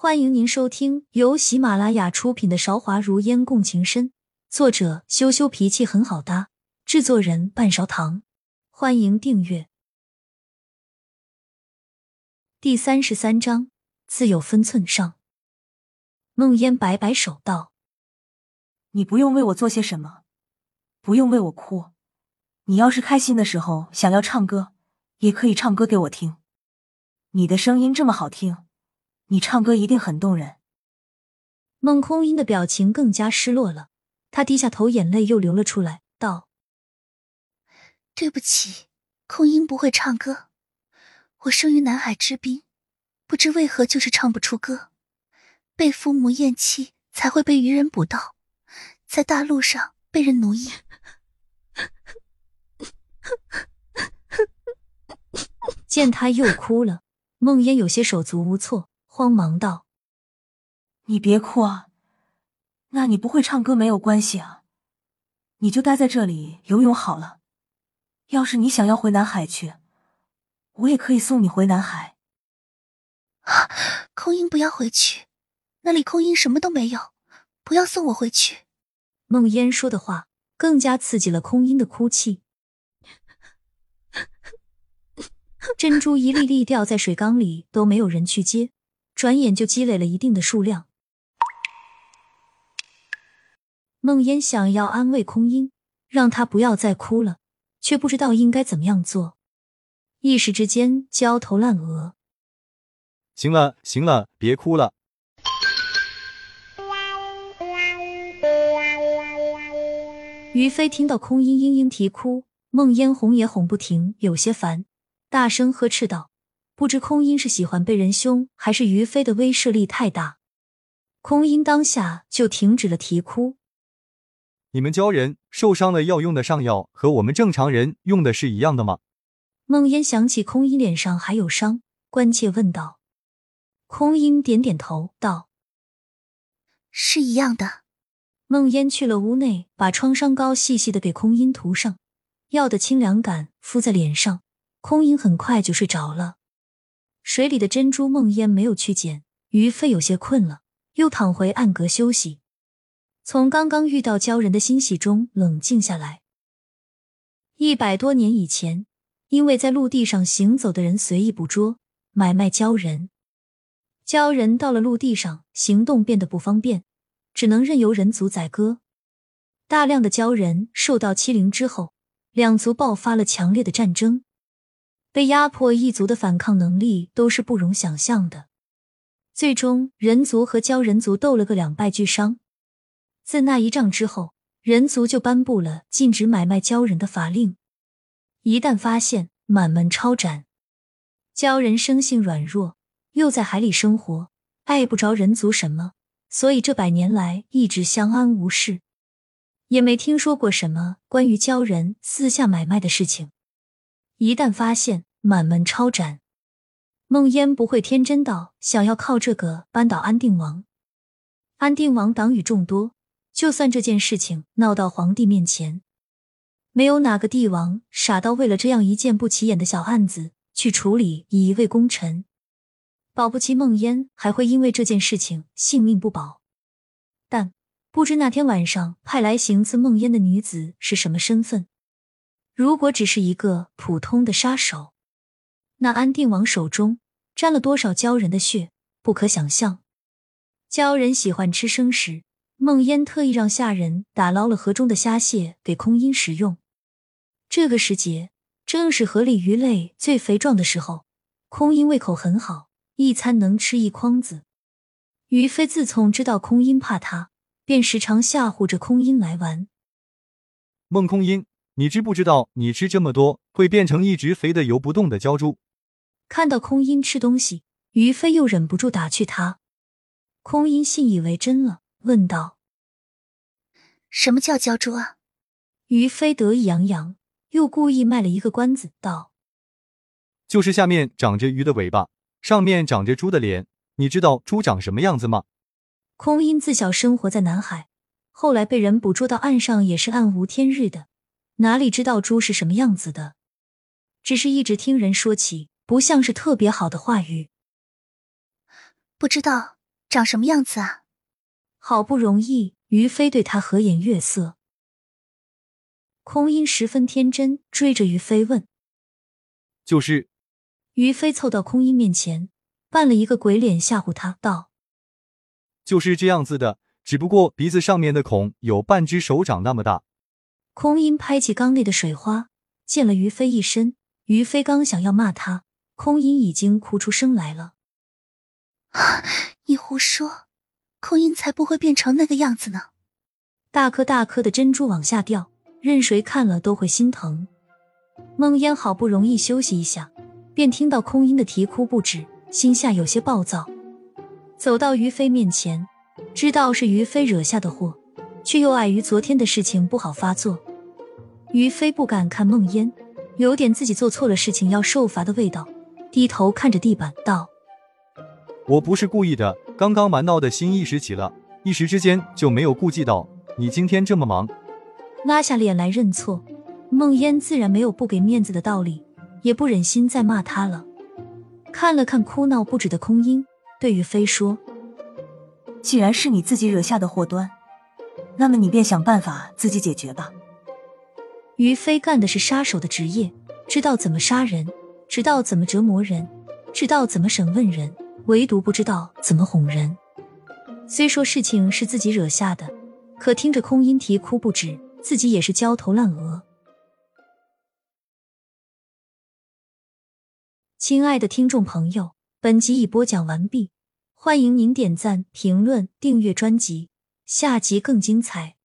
欢迎您收听由喜马拉雅出品的《韶华如烟共情深》，作者羞羞脾气很好搭，制作人半勺糖。欢迎订阅。第三十三章，自有分寸上。梦烟摆摆手道：“你不用为我做些什么，不用为我哭。你要是开心的时候想要唱歌，也可以唱歌给我听。你的声音这么好听。”你唱歌一定很动人。孟空音的表情更加失落了，他低下头，眼泪又流了出来，道：“对不起，空音不会唱歌。我生于南海之滨，不知为何就是唱不出歌，被父母厌弃，才会被渔人捕到，在大陆上被人奴役。”见他又哭了，孟烟有些手足无措。慌忙道：“你别哭啊，那你不会唱歌没有关系啊，你就待在这里游泳好了。要是你想要回南海去，我也可以送你回南海。”啊，空音不要回去，那里空音什么都没有，不要送我回去。梦烟说的话更加刺激了空音的哭泣，珍珠一粒粒掉在水缸里，都没有人去接。转眼就积累了一定的数量。梦烟想要安慰空音，让她不要再哭了，却不知道应该怎么样做，一时之间焦头烂额。行了，行了，别哭了。于飞听到空音嘤嘤啼哭，梦烟哄也哄不停，有些烦，大声呵斥道。不知空音是喜欢被人凶，还是于飞的威慑力太大，空音当下就停止了啼哭。你们鲛人受伤了要用的上药和我们正常人用的是一样的吗？梦烟想起空音脸上还有伤，关切问道。空音点点头道：“是一样的。”梦烟去了屋内，把创伤膏细细的给空音涂上，药的清凉感敷在脸上，空音很快就睡着了。水里的珍珠梦烟没有去捡，于飞有些困了，又躺回暗格休息。从刚刚遇到鲛人的欣喜中冷静下来。一百多年以前，因为在陆地上行走的人随意捕捉、买卖鲛人，鲛人到了陆地上行动变得不方便，只能任由人族宰割。大量的鲛人受到欺凌之后，两族爆发了强烈的战争。被压迫一族的反抗能力都是不容想象的，最终人族和鲛人族斗了个两败俱伤。自那一仗之后，人族就颁布了禁止买卖鲛人的法令，一旦发现，满门抄斩。鲛人生性软弱，又在海里生活，碍不着人族什么，所以这百年来一直相安无事，也没听说过什么关于鲛人私下买卖的事情。一旦发现，满门抄斩，梦烟不会天真到想要靠这个扳倒安定王。安定王党羽众多，就算这件事情闹到皇帝面前，没有哪个帝王傻到为了这样一件不起眼的小案子去处理以一位功臣。保不齐梦烟还会因为这件事情性命不保。但不知那天晚上派来行刺梦烟的女子是什么身份？如果只是一个普通的杀手。那安定王手中沾了多少鲛人的血，不可想象。鲛人喜欢吃生食，梦烟特意让下人打捞了河中的虾蟹给空音食用。这个时节正是河里鱼类最肥壮的时候，空音胃口很好，一餐能吃一筐子。于飞自从知道空音怕他，便时常吓唬着空音来玩。孟空音，你知不知道，你吃这么多会变成一只肥的游不动的鲛猪？看到空音吃东西，于飞又忍不住打趣他。空音信以为真了，问道：“什么叫鲛猪啊？”于飞得意洋洋，又故意卖了一个关子，道：“就是下面长着鱼的尾巴，上面长着猪的脸。你知道猪长什么样子吗？”空音自小生活在南海，后来被人捕捉到岸上，也是暗无天日的，哪里知道猪是什么样子的？只是一直听人说起。不像是特别好的话语。不知道，长什么样子啊？好不容易，于飞对他和颜悦色。空音十分天真，追着于飞问：“就是。”于飞凑到空音面前，扮了一个鬼脸吓唬他，道：“就是这样子的，只不过鼻子上面的孔有半只手掌那么大。”空音拍起缸内的水花，溅了于飞一身。于飞刚想要骂他，空音已经哭出声来了。你胡说，空音才不会变成那个样子呢！大颗大颗的珍珠往下掉，任谁看了都会心疼。梦烟好不容易休息一下，便听到空音的啼哭不止，心下有些暴躁，走到于飞面前，知道是于飞惹下的祸，却又碍于昨天的事情不好发作。于飞不敢看梦烟。有点自己做错了事情要受罚的味道，低头看着地板道：“我不是故意的，刚刚玩闹的心一时起了，一时之间就没有顾忌到你今天这么忙。”拉下脸来认错，梦烟自然没有不给面子的道理，也不忍心再骂他了。看了看哭闹不止的空音，对于飞说：“既然是你自己惹下的祸端，那么你便想办法自己解决吧。”于飞干的是杀手的职业，知道怎么杀人，知道怎么折磨人，知道怎么审问人，唯独不知道怎么哄人。虽说事情是自己惹下的，可听着空音啼哭不止，自己也是焦头烂额。亲爱的听众朋友，本集已播讲完毕，欢迎您点赞、评论、订阅专辑，下集更精彩。